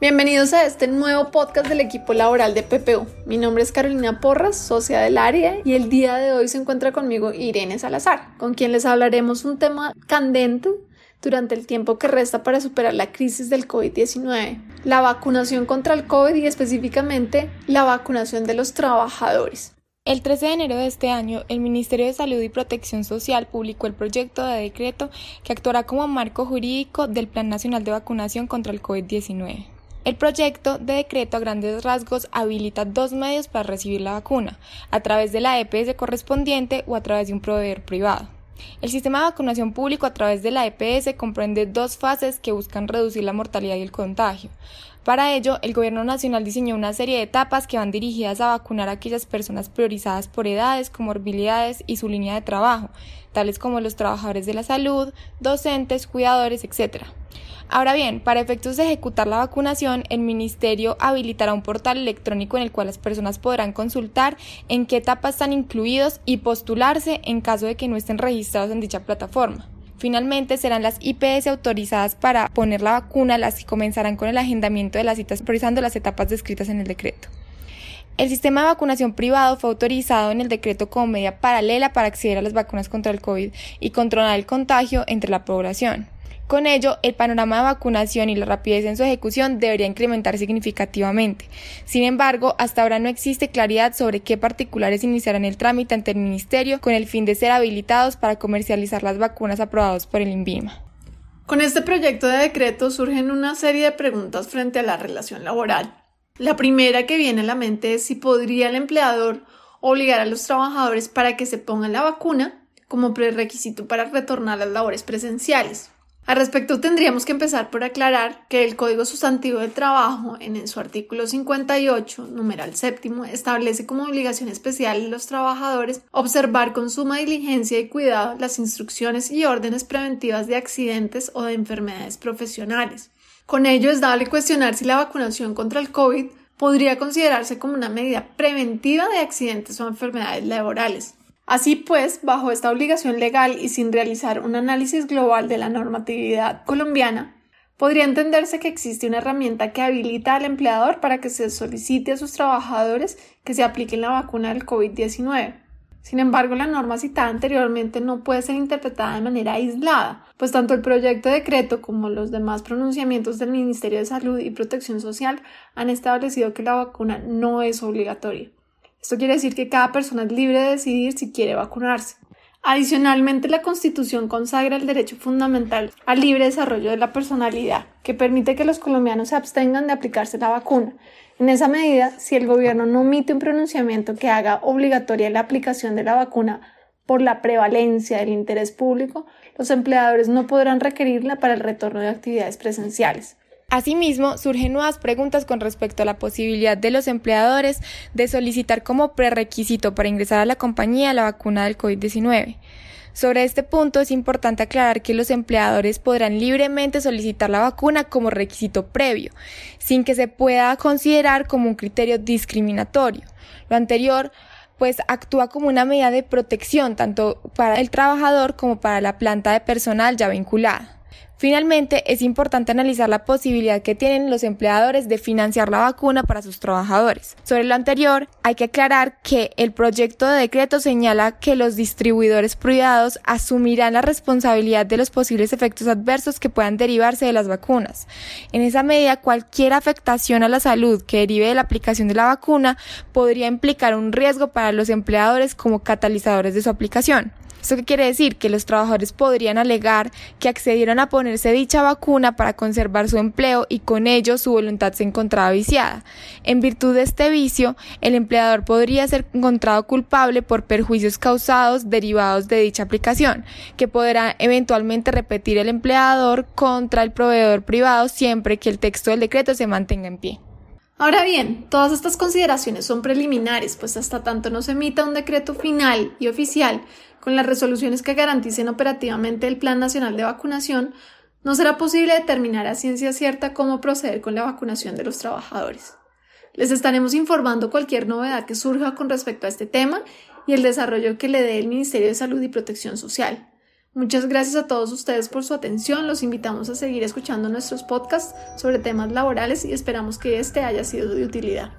Bienvenidos a este nuevo podcast del equipo laboral de PPU. Mi nombre es Carolina Porras, socia del área, y el día de hoy se encuentra conmigo Irene Salazar, con quien les hablaremos un tema candente durante el tiempo que resta para superar la crisis del COVID-19, la vacunación contra el COVID y específicamente la vacunación de los trabajadores. El 13 de enero de este año, el Ministerio de Salud y Protección Social publicó el proyecto de decreto que actuará como marco jurídico del Plan Nacional de Vacunación contra el COVID-19. El proyecto de decreto a grandes rasgos habilita dos medios para recibir la vacuna, a través de la EPS correspondiente o a través de un proveedor privado. El sistema de vacunación público a través de la EPS comprende dos fases que buscan reducir la mortalidad y el contagio. Para ello, el Gobierno Nacional diseñó una serie de etapas que van dirigidas a vacunar a aquellas personas priorizadas por edades, comorbilidades y su línea de trabajo, tales como los trabajadores de la salud, docentes, cuidadores, etc. Ahora bien, para efectos de ejecutar la vacunación, el Ministerio habilitará un portal electrónico en el cual las personas podrán consultar en qué etapa están incluidos y postularse en caso de que no estén registrados en dicha plataforma. Finalmente serán las IPS autorizadas para poner la vacuna las que comenzarán con el agendamiento de las citas priorizando las etapas descritas en el decreto. El sistema de vacunación privado fue autorizado en el decreto como medida paralela para acceder a las vacunas contra el COVID y controlar el contagio entre la población. Con ello, el panorama de vacunación y la rapidez en su ejecución debería incrementar significativamente. Sin embargo, hasta ahora no existe claridad sobre qué particulares iniciarán el trámite ante el Ministerio con el fin de ser habilitados para comercializar las vacunas aprobadas por el INVIMA. Con este proyecto de decreto surgen una serie de preguntas frente a la relación laboral. La primera que viene a la mente es si podría el empleador obligar a los trabajadores para que se pongan la vacuna como prerequisito para retornar a las labores presenciales. Al respecto, tendríamos que empezar por aclarar que el Código Sustantivo del Trabajo, en su artículo 58, numeral séptimo, establece como obligación especial a los trabajadores observar con suma diligencia y cuidado las instrucciones y órdenes preventivas de accidentes o de enfermedades profesionales. Con ello es dable cuestionar si la vacunación contra el COVID podría considerarse como una medida preventiva de accidentes o enfermedades laborales. Así pues, bajo esta obligación legal y sin realizar un análisis global de la normatividad colombiana, podría entenderse que existe una herramienta que habilita al empleador para que se solicite a sus trabajadores que se apliquen la vacuna del COVID-19. Sin embargo, la norma citada anteriormente no puede ser interpretada de manera aislada, pues tanto el proyecto de decreto como los demás pronunciamientos del Ministerio de Salud y Protección Social han establecido que la vacuna no es obligatoria. Esto quiere decir que cada persona es libre de decidir si quiere vacunarse. Adicionalmente, la Constitución consagra el derecho fundamental al libre desarrollo de la personalidad, que permite que los colombianos se abstengan de aplicarse la vacuna. En esa medida, si el gobierno no emite un pronunciamiento que haga obligatoria la aplicación de la vacuna por la prevalencia del interés público, los empleadores no podrán requerirla para el retorno de actividades presenciales. Asimismo, surgen nuevas preguntas con respecto a la posibilidad de los empleadores de solicitar como prerequisito para ingresar a la compañía la vacuna del COVID-19. Sobre este punto es importante aclarar que los empleadores podrán libremente solicitar la vacuna como requisito previo, sin que se pueda considerar como un criterio discriminatorio. Lo anterior pues actúa como una medida de protección tanto para el trabajador como para la planta de personal ya vinculada. Finalmente, es importante analizar la posibilidad que tienen los empleadores de financiar la vacuna para sus trabajadores. Sobre lo anterior, hay que aclarar que el proyecto de decreto señala que los distribuidores privados asumirán la responsabilidad de los posibles efectos adversos que puedan derivarse de las vacunas. En esa medida, cualquier afectación a la salud que derive de la aplicación de la vacuna podría implicar un riesgo para los empleadores como catalizadores de su aplicación. ¿Esto qué quiere decir? Que los trabajadores podrían alegar que accedieron a ponerse dicha vacuna para conservar su empleo y con ello su voluntad se encontraba viciada. En virtud de este vicio, el empleador podría ser encontrado culpable por perjuicios causados derivados de dicha aplicación, que podrá eventualmente repetir el empleador contra el proveedor privado siempre que el texto del decreto se mantenga en pie. Ahora bien, todas estas consideraciones son preliminares, pues hasta tanto no se emita un decreto final y oficial con las resoluciones que garanticen operativamente el Plan Nacional de Vacunación, no será posible determinar a ciencia cierta cómo proceder con la vacunación de los trabajadores. Les estaremos informando cualquier novedad que surja con respecto a este tema y el desarrollo que le dé el Ministerio de Salud y Protección Social. Muchas gracias a todos ustedes por su atención. Los invitamos a seguir escuchando nuestros podcasts sobre temas laborales y esperamos que este haya sido de utilidad.